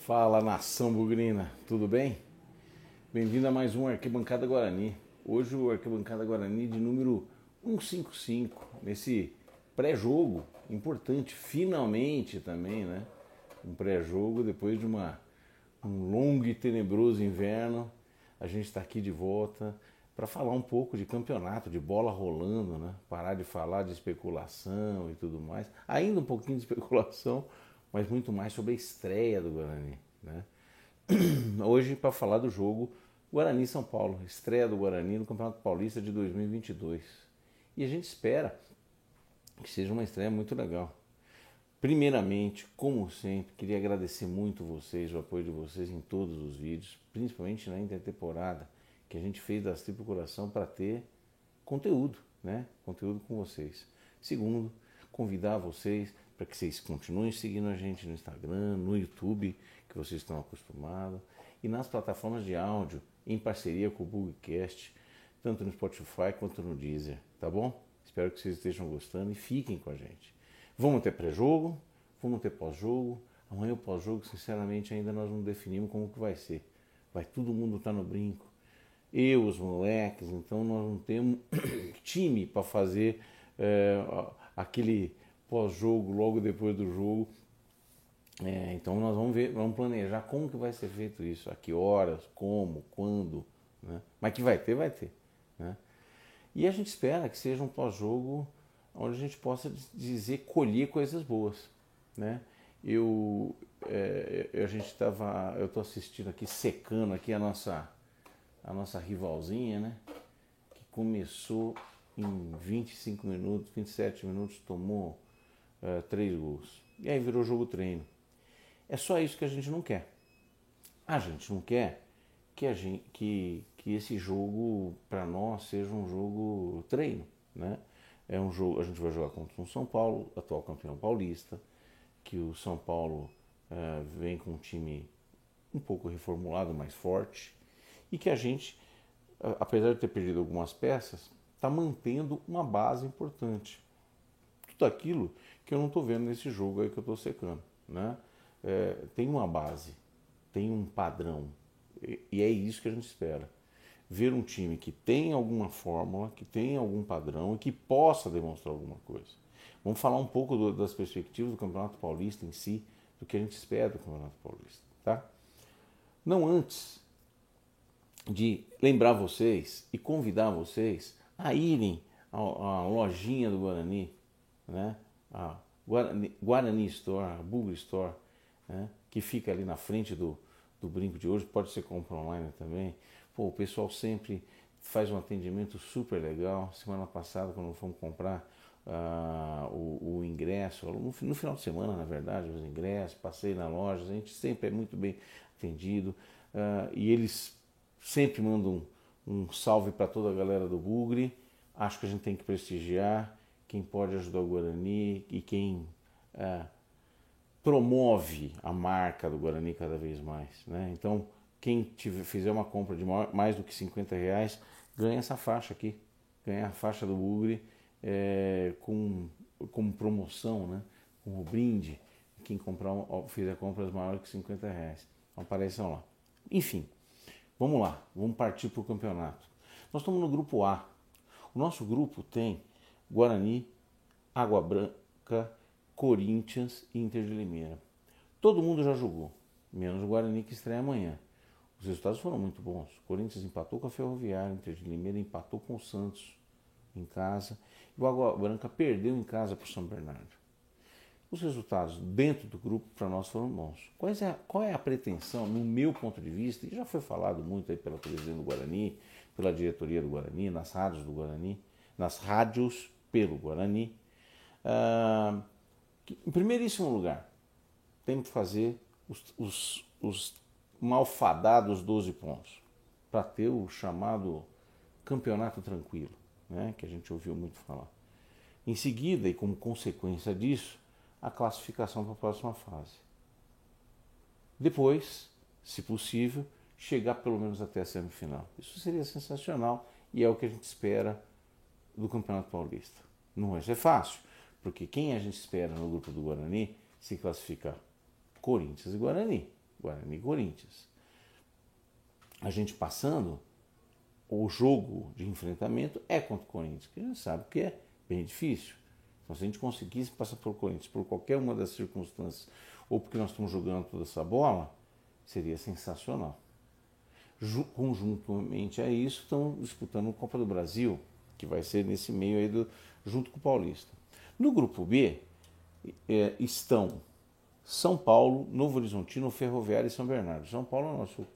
Fala nação bugrina, tudo bem? Bem-vindo a mais um Arquibancada Guarani. Hoje o Arquibancada Guarani de número 155, nesse pré-jogo importante, finalmente também, né? Um pré-jogo depois de uma, um longo e tenebroso inverno. A gente está aqui de volta para falar um pouco de campeonato, de bola rolando, né? Parar de falar de especulação e tudo mais. Ainda um pouquinho de especulação, mas muito mais sobre a estreia do Guarani. Né? Hoje, para falar do jogo Guarani São Paulo, estreia do Guarani no Campeonato Paulista de 2022. E a gente espera que seja uma estreia muito legal. Primeiramente, como sempre, queria agradecer muito vocês, o apoio de vocês em todos os vídeos, principalmente na intertemporada, que a gente fez das Triplo Coração para ter conteúdo, né? Conteúdo com vocês. Segundo, convidar vocês para que vocês continuem seguindo a gente no Instagram, no YouTube, que vocês estão acostumados, e nas plataformas de áudio, em parceria com o Bugcast, tanto no Spotify quanto no Deezer, tá bom? Espero que vocês estejam gostando e fiquem com a gente. Vamos ter pré-jogo, vamos ter pós-jogo. Amanhã o pós-jogo, sinceramente, ainda nós não definimos como que vai ser. Vai todo mundo estar tá no brinco. Eu, os moleques, então nós não temos time para fazer é, aquele pós-jogo, logo depois do jogo. É, então nós vamos ver, vamos planejar como que vai ser feito isso, a que horas, como, quando, né? mas que vai ter, vai ter. Né? E a gente espera que seja um pós-jogo onde a gente possa dizer colher coisas boas. Né? Eu, é, a gente estava, eu estou assistindo aqui, secando aqui a nossa, a nossa rivalzinha, né? que começou em 25 minutos, 27 minutos, tomou uh, três gols. E aí virou jogo treino. É só isso que a gente não quer. A gente não quer que, a gente, que, que esse jogo, para nós, seja um jogo treino. Né? É um jogo, a gente vai jogar contra o São Paulo, atual campeão paulista, que o São Paulo uh, vem com um time um pouco reformulado, mais forte, e que a gente, apesar de ter perdido algumas peças, está mantendo uma base importante. Tudo aquilo que eu não estou vendo nesse jogo aí que eu estou secando. Né? É, tem uma base, tem um padrão. E, e é isso que a gente espera. Ver um time que tem alguma fórmula, que tem algum padrão e que possa demonstrar alguma coisa. Vamos falar um pouco do, das perspectivas do Campeonato Paulista em si, do que a gente espera do Campeonato Paulista. Tá? Não antes de lembrar vocês e convidar vocês a irem à, à lojinha do Guarani, né? a Guarani, Guarani Store, a Google Store, né? que fica ali na frente do, do brinco de hoje, pode ser compra online também. Pô, o pessoal sempre faz um atendimento super legal. Semana passada, quando fomos comprar uh, o, o, ingresso, no, no, final de semana, na verdade, os ingressos, passei na loja, a gente sempre é muito bem atendido. Uh, e eles sempre mandam um, um salve para toda a galera do Bugre. Acho que a gente tem que prestigiar quem pode ajudar o Guarani e quem é, promove a marca do Guarani cada vez mais. Né? Então, quem tiver, fizer uma compra de mais do que 50 reais ganha essa faixa aqui, ganha a faixa do Bugre é, com, como promoção, né? com o brinde. Quem comprar, fizer compras maiores que 50 reais. Apareçam lá. Enfim, vamos lá, vamos partir para o campeonato. Nós estamos no grupo A. O nosso grupo tem Guarani, Água Branca, Corinthians e Inter de Limeira. Todo mundo já jogou, menos o Guarani que estreia amanhã. Os resultados foram muito bons. O Corinthians empatou com a Ferroviária, Inter de Limeira empatou com o Santos em casa e o Água Branca perdeu em casa para o São Bernardo. Os resultados dentro do grupo para nós foram bons. Qual é, a, qual é a pretensão, no meu ponto de vista, e já foi falado muito aí pela presidente do Guarani, pela diretoria do Guarani, nas rádios do Guarani, nas rádios pelo Guarani. Ah, em primeiríssimo lugar, tem que fazer os, os, os malfadados 12 pontos para ter o chamado campeonato tranquilo, né, que a gente ouviu muito falar. Em seguida, e como consequência disso, a classificação para a próxima fase. Depois, se possível, chegar pelo menos até a semifinal. Isso seria sensacional e é o que a gente espera do Campeonato Paulista. Não vai ser fácil, porque quem a gente espera no grupo do Guarani se classificar? Corinthians e Guarani. Guarani e Corinthians. A gente passando, o jogo de enfrentamento é contra o Corinthians, que a gente sabe que é bem difícil. Então, se a gente conseguisse passar pelo Corinthians por qualquer uma das circunstâncias, ou porque nós estamos jogando toda essa bola, seria sensacional. Conjuntamente a isso, estão disputando a Copa do Brasil, que vai ser nesse meio aí do, junto com o Paulista. No grupo B é, estão São Paulo, Novo Horizontino, Ferroviário e São Bernardo. São Paulo é nosso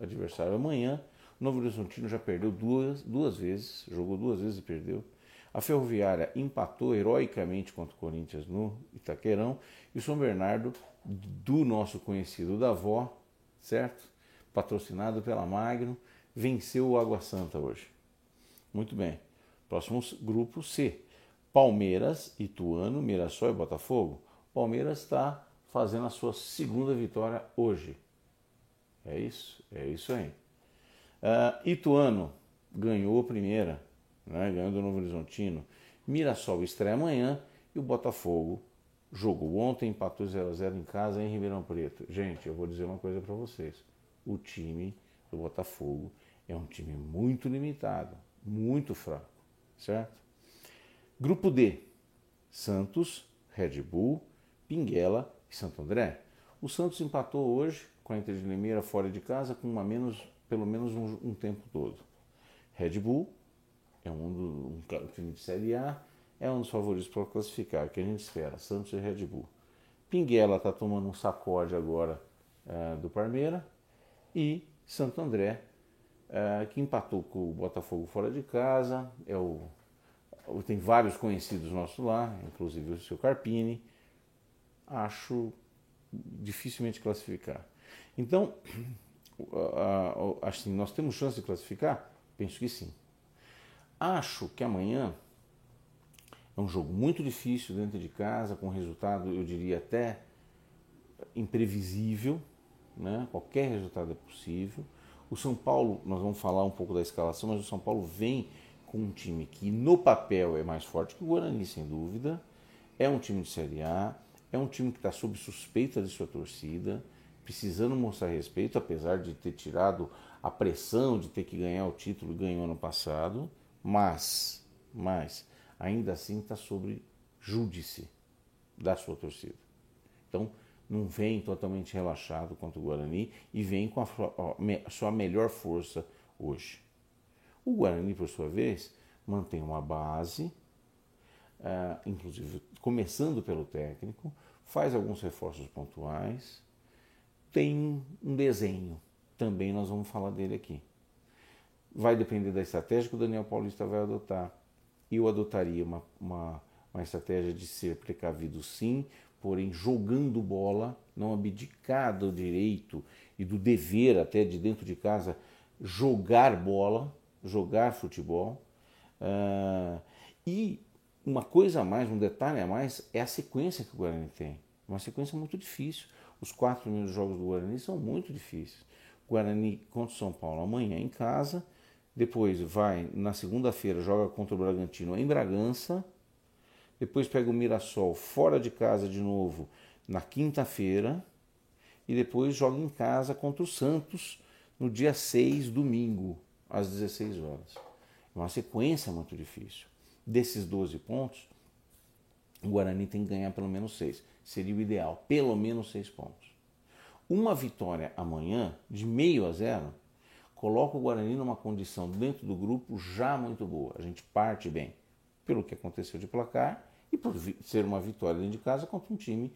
adversário amanhã. Novo Horizontino já perdeu duas, duas vezes, jogou duas vezes e perdeu. A Ferroviária empatou heroicamente contra o Corinthians no Itaquerão. E o São Bernardo, do nosso conhecido da avó, certo? Patrocinado pela Magno, venceu o Água Santa hoje. Muito bem. Próximo grupo C. Palmeiras, Ituano, Mirassol e Botafogo. Palmeiras está fazendo a sua segunda vitória hoje. É isso, é isso aí. Uh, Ituano ganhou a primeira, né, do Novo Horizontino. Mirassol estreia amanhã e o Botafogo jogou ontem, empatou 0 a 0 em casa em Ribeirão Preto. Gente, eu vou dizer uma coisa para vocês. O time do Botafogo é um time muito limitado, muito fraco, certo? Grupo D: Santos, Red Bull, Pinguela e Santo André. O Santos empatou hoje com a Inter de Limeira fora de casa com uma menos, pelo menos um, um tempo todo. Red Bull é um, do, um time de Série A, é um dos favoritos para classificar, que a gente espera, Santos e Red Bull. Pinguela está tomando um sacode agora uh, do Parmeira e Santo André, uh, que empatou com o Botafogo fora de casa, é o, tem vários conhecidos nossos lá, inclusive o seu Carpini. Acho dificilmente classificar. Então, assim, nós temos chance de classificar? Penso que sim. Acho que amanhã é um jogo muito difícil dentro de casa, com resultado, eu diria até imprevisível, né? qualquer resultado é possível. O São Paulo, nós vamos falar um pouco da escalação, mas o São Paulo vem com um time que no papel é mais forte que o Guarani, sem dúvida. É um time de Série A, é um time que está sob suspeita de sua torcida, precisando mostrar respeito, apesar de ter tirado a pressão de ter que ganhar o título e ganhou ano passado, mas, mas ainda assim está sobre júdice da sua torcida. Então, não vem totalmente relaxado contra o Guarani e vem com a sua melhor força hoje. O Guarani, por sua vez, mantém uma base, uh, inclusive começando pelo técnico, faz alguns reforços pontuais, tem um desenho, também nós vamos falar dele aqui. Vai depender da estratégia que o Daniel Paulista vai adotar. Eu adotaria uma, uma, uma estratégia de ser precavido sim, porém jogando bola, não abdicar do direito e do dever até de dentro de casa jogar bola, jogar futebol. Uh, e uma coisa a mais, um detalhe a mais, é a sequência que o Guarani tem. Uma sequência muito difícil. Os quatro primeiros jogos do Guarani são muito difíceis. Guarani contra o São Paulo amanhã em casa. Depois vai na segunda-feira, joga contra o Bragantino em Bragança. Depois pega o Mirassol fora de casa de novo na quinta-feira. E depois joga em casa contra o Santos no dia 6, domingo, às 16 horas. É uma sequência muito difícil. Desses 12 pontos, o Guarani tem que ganhar pelo menos 6 seria o ideal, pelo menos seis pontos. Uma vitória amanhã, de meio a zero, coloca o Guarani numa condição dentro do grupo já muito boa. A gente parte bem pelo que aconteceu de placar e por ser uma vitória dentro de casa contra um time,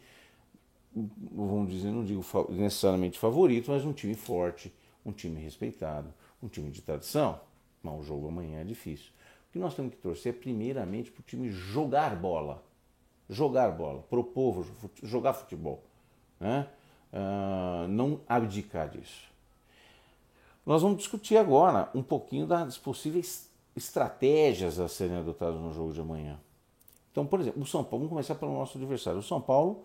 vamos dizer, não digo necessariamente favorito, mas um time forte, um time respeitado, um time de tradição. Mas o jogo amanhã é difícil. O que nós temos que torcer é primeiramente para o time jogar bola jogar bola, propor jogar futebol, né? Uh, não abdicar disso. Nós vamos discutir agora um pouquinho das possíveis estratégias a serem adotadas no jogo de amanhã. Então, por exemplo, o São Paulo, vamos começar pelo nosso adversário. O São Paulo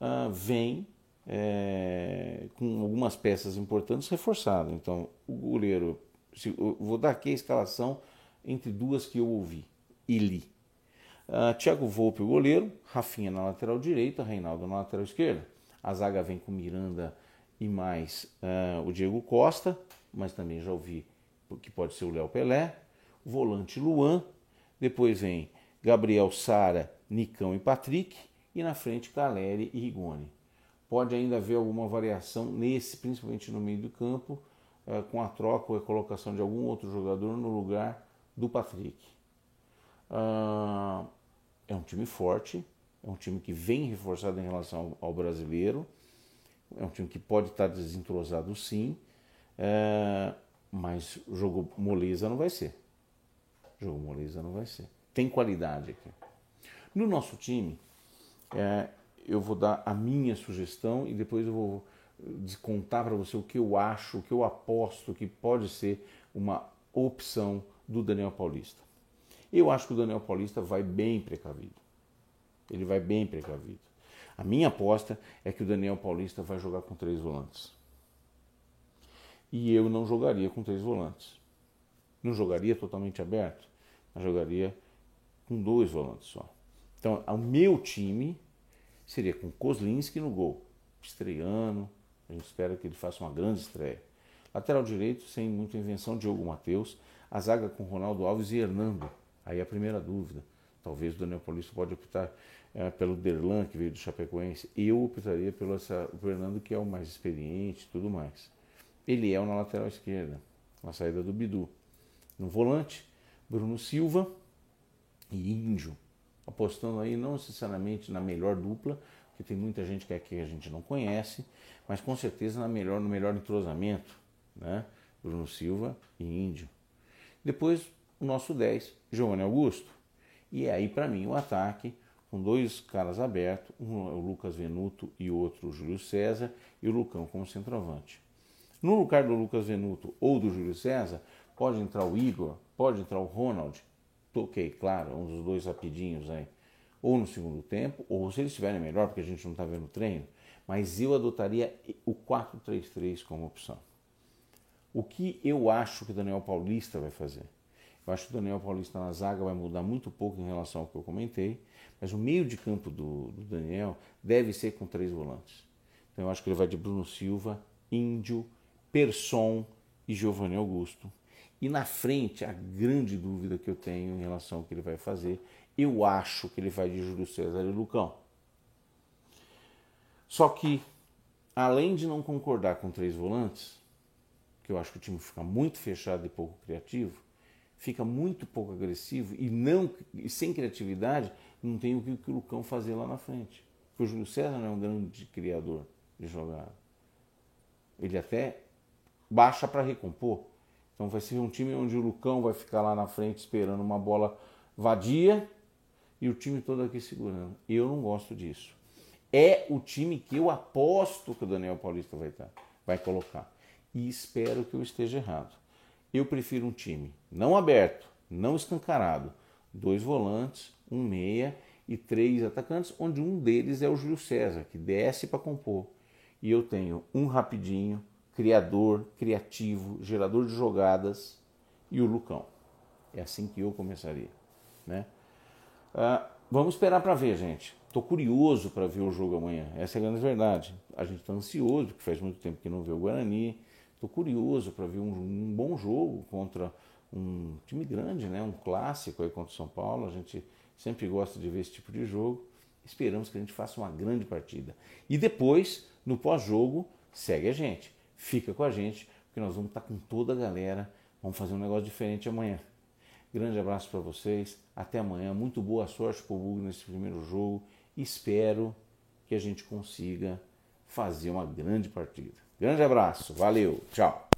uh, vem é, com algumas peças importantes reforçado. Então, o goleiro, se, vou dar aqui a escalação entre duas que eu ouvi e li. Uh, Thiago Volpe, o goleiro, Rafinha na lateral direita, Reinaldo na lateral esquerda. A zaga vem com Miranda e mais uh, o Diego Costa, mas também já ouvi que pode ser o Léo Pelé, volante Luan, depois vem Gabriel Sara, Nicão e Patrick, e na frente Caleri e Rigoni. Pode ainda haver alguma variação nesse, principalmente no meio do campo, uh, com a troca ou a colocação de algum outro jogador no lugar do Patrick. Uh, é um time forte, é um time que vem reforçado em relação ao, brasileiro, é um time que pode estar desentrosado sim, é, mas o jogo moleza não vai ser. O jogo moleza não vai ser. Tem qualidade aqui. No nosso time, é, eu vou dar a minha sugestão e depois eu vou contar para você o que eu acho, o que eu aposto que pode ser uma opção do Daniel Paulista. Eu acho que o Daniel Paulista vai bem precavido. Ele vai bem precavido. A minha aposta é que o Daniel Paulista vai jogar com três volantes. E eu não jogaria com três volantes. Não jogaria totalmente aberto, mas jogaria com dois volantes só. Então, o meu time seria com Kozlinski no gol, estreando. A gente espera que ele faça uma grande estreia. Lateral direito, sem muita invenção, Diogo Matheus. A zaga com Ronaldo Alves e Hernando. Aí a primeira dúvida. Talvez o Daniel Paulista pode optar é, pelo Derlan, que veio do Chapecoense. Eu optaria pelo essa, o Fernando, que é o mais experiente tudo mais. Ele é o na lateral esquerda, na saída do Bidu. No volante, Bruno Silva e Índio. Apostando aí não necessariamente na melhor dupla, porque tem muita gente que aqui a gente não conhece, mas com certeza na melhor, no melhor entrosamento, né? Bruno Silva e Índio. Depois o nosso 10, Giovanni Augusto. E é aí para mim o ataque com dois caras abertos, um é o Lucas Venuto e outro o Júlio César, e o Lucão como centroavante. No lugar do Lucas Venuto ou do Júlio César, pode entrar o Igor, pode entrar o Ronald, toquei, claro, um dos dois rapidinhos aí, ou no segundo tempo, ou se eles estiverem melhor, porque a gente não está vendo o treino, mas eu adotaria o 4-3-3 como opção. O que eu acho que o Daniel Paulista vai fazer? Eu acho que o Daniel Paulista na zaga vai mudar muito pouco em relação ao que eu comentei, mas o meio de campo do, do Daniel deve ser com três volantes. Então eu acho que ele vai de Bruno Silva, Índio, Persson e Giovanni Augusto. E na frente, a grande dúvida que eu tenho em relação ao que ele vai fazer, eu acho que ele vai de Júlio César e Lucão. Só que, além de não concordar com três volantes, que eu acho que o time fica muito fechado e pouco criativo, fica muito pouco agressivo e não e sem criatividade, não tem o que, o Lucão fazer lá na frente. Porque o Júlio César não é um grande criador de jogada. Ele até baixa para recompor. Então vai ser um time onde o Lucão vai ficar lá na frente esperando uma bola vadia e o time todo aqui segurando. Eu não gosto disso. É o time que eu aposto que o Daniel Paulista vai, estar, vai colocar. E espero que eu esteja errado. Eu prefiro um time não aberto, não escancarado, dois volantes, um meia e três atacantes, onde um deles é o Júlio César, que desce para compor. E eu tenho um rapidinho, criador, criativo, gerador de jogadas e o Lucão. É assim que eu começaria. Né? Ah, vamos esperar para ver, gente. Estou curioso para ver o jogo amanhã. Essa é a grande verdade. A gente está ansioso, porque faz muito tempo que não vê o Guarani. Estou curioso para ver um, um, bom jogo contra um time grande, né? um clássico aí contra o São Paulo. A gente sempre gosta de ver esse tipo de jogo. Esperamos que a gente faça uma grande partida. E depois, no pós-jogo, segue a gente. Fica com a gente, porque nós vamos estar com toda a galera. Vamos fazer um negócio diferente amanhã. Grande abraço para vocês. Até amanhã. Muito boa sorte para o Bug nesse primeiro jogo. Espero que a gente consiga fazer uma grande partida. Grande abraço, valeu, tchau.